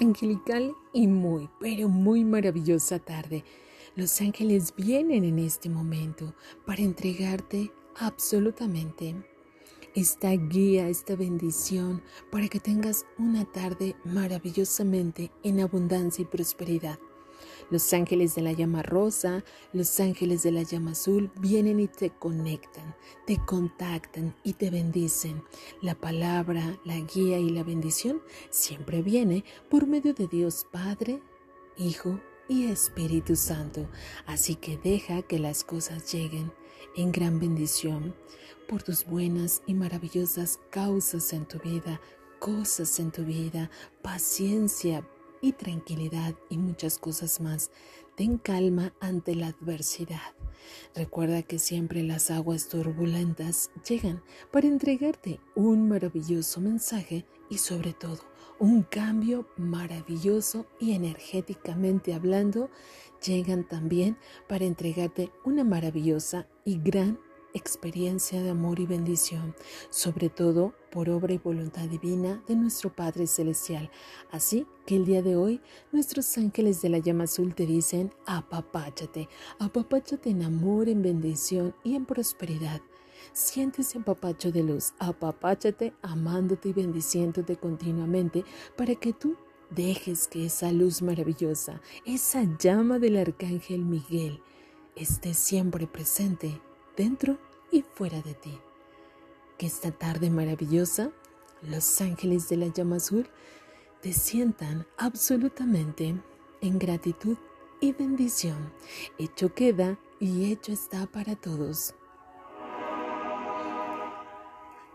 angelical y muy, pero muy maravillosa tarde. Los ángeles vienen en este momento para entregarte absolutamente esta guía, esta bendición, para que tengas una tarde maravillosamente en abundancia y prosperidad. Los ángeles de la llama rosa, los ángeles de la llama azul vienen y te conectan, te contactan y te bendicen. La palabra, la guía y la bendición siempre viene por medio de Dios Padre, Hijo y Espíritu Santo. Así que deja que las cosas lleguen en gran bendición por tus buenas y maravillosas causas en tu vida, cosas en tu vida, paciencia, y tranquilidad y muchas cosas más. Ten calma ante la adversidad. Recuerda que siempre las aguas turbulentas llegan para entregarte un maravilloso mensaje y sobre todo un cambio maravilloso y energéticamente hablando, llegan también para entregarte una maravillosa y gran experiencia de amor y bendición, sobre todo por obra y voluntad divina de nuestro Padre Celestial. Así que el día de hoy nuestros ángeles de la llama azul te dicen, apapáchate, apapáchate en amor, en bendición y en prosperidad. Siente ese apapacho de luz, apapáchate amándote y bendiciéndote continuamente para que tú dejes que esa luz maravillosa, esa llama del arcángel Miguel, esté siempre presente dentro y fuera de ti. Que esta tarde maravillosa, los ángeles de la llama azul te sientan absolutamente en gratitud y bendición. Hecho queda y hecho está para todos.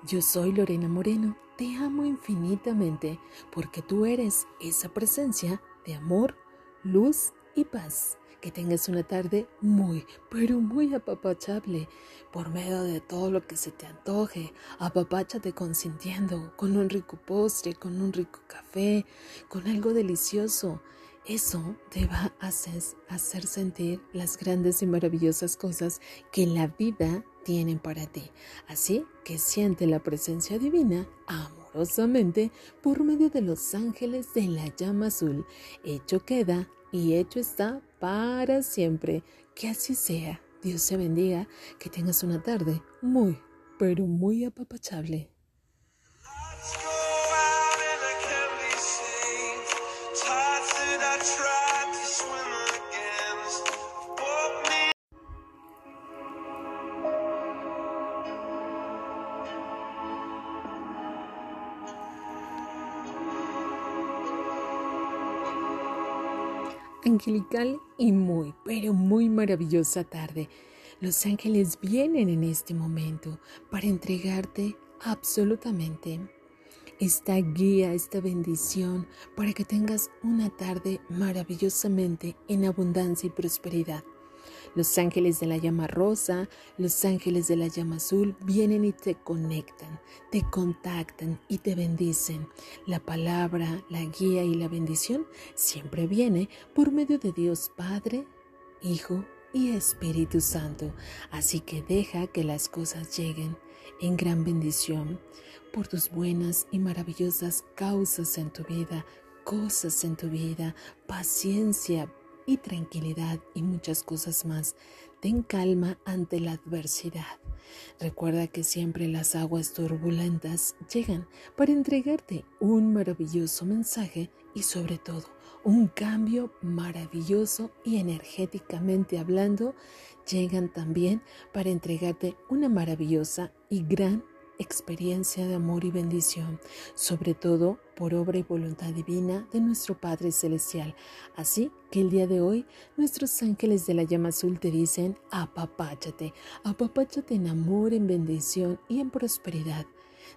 Yo soy Lorena Moreno, te amo infinitamente porque tú eres esa presencia de amor, luz y paz que tengas una tarde muy, pero muy apapachable por medio de todo lo que se te antoje. Apapáchate consintiendo, con un rico postre, con un rico café, con algo delicioso. Eso te va a hacer, hacer sentir las grandes y maravillosas cosas que la vida tienen para ti. Así que siente la presencia divina amorosamente por medio de los ángeles de la llama azul. Hecho queda y hecho está para siempre. Que así sea. Dios te bendiga. Que tengas una tarde muy, pero muy apapachable. Angelical y muy, pero muy maravillosa tarde. Los ángeles vienen en este momento para entregarte absolutamente esta guía, esta bendición, para que tengas una tarde maravillosamente en abundancia y prosperidad. Los ángeles de la llama rosa, los ángeles de la llama azul vienen y te conectan, te contactan y te bendicen. La palabra, la guía y la bendición siempre viene por medio de Dios Padre, Hijo y Espíritu Santo. Así que deja que las cosas lleguen en gran bendición por tus buenas y maravillosas causas en tu vida, cosas en tu vida, paciencia, y tranquilidad y muchas cosas más. Ten calma ante la adversidad. Recuerda que siempre las aguas turbulentas llegan para entregarte un maravilloso mensaje y sobre todo un cambio maravilloso y energéticamente hablando, llegan también para entregarte una maravillosa y gran experiencia de amor y bendición, sobre todo por obra y voluntad divina de nuestro Padre Celestial. Así que el día de hoy nuestros ángeles de la llama azul te dicen, apapáchate, apapáchate en amor, en bendición y en prosperidad.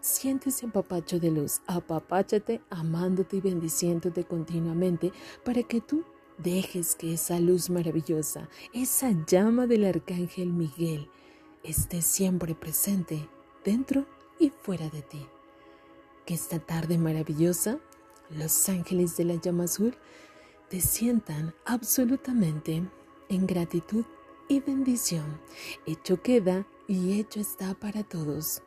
Siente ese apapacho de luz, apapáchate amándote y bendiciéndote continuamente para que tú dejes que esa luz maravillosa, esa llama del arcángel Miguel, esté siempre presente dentro y fuera de ti. Que esta tarde maravillosa, los ángeles de la llama azul te sientan absolutamente en gratitud y bendición. Hecho queda y hecho está para todos.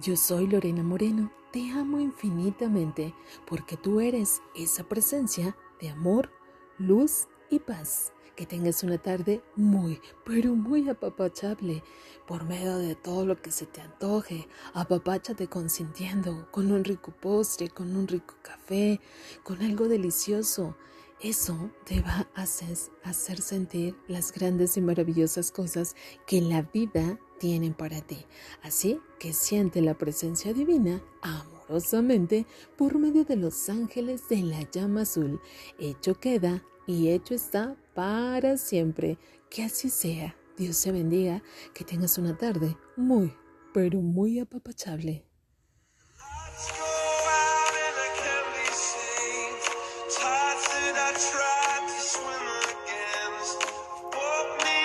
Yo soy Lorena Moreno, te amo infinitamente porque tú eres esa presencia de amor, luz y paz. Que tengas una tarde muy, pero muy apapachable por medio de todo lo que se te antoje. Apapáchate consintiendo, con un rico postre, con un rico café, con algo delicioso. Eso te va a hacer, sentir las grandes y maravillosas cosas que la vida tienen para ti. Así que siente la presencia divina amorosamente por medio de los ángeles de la llama azul. Hecho queda y hecho está para siempre. Que así sea. Dios te bendiga. Que tengas una tarde muy, pero muy apapachable.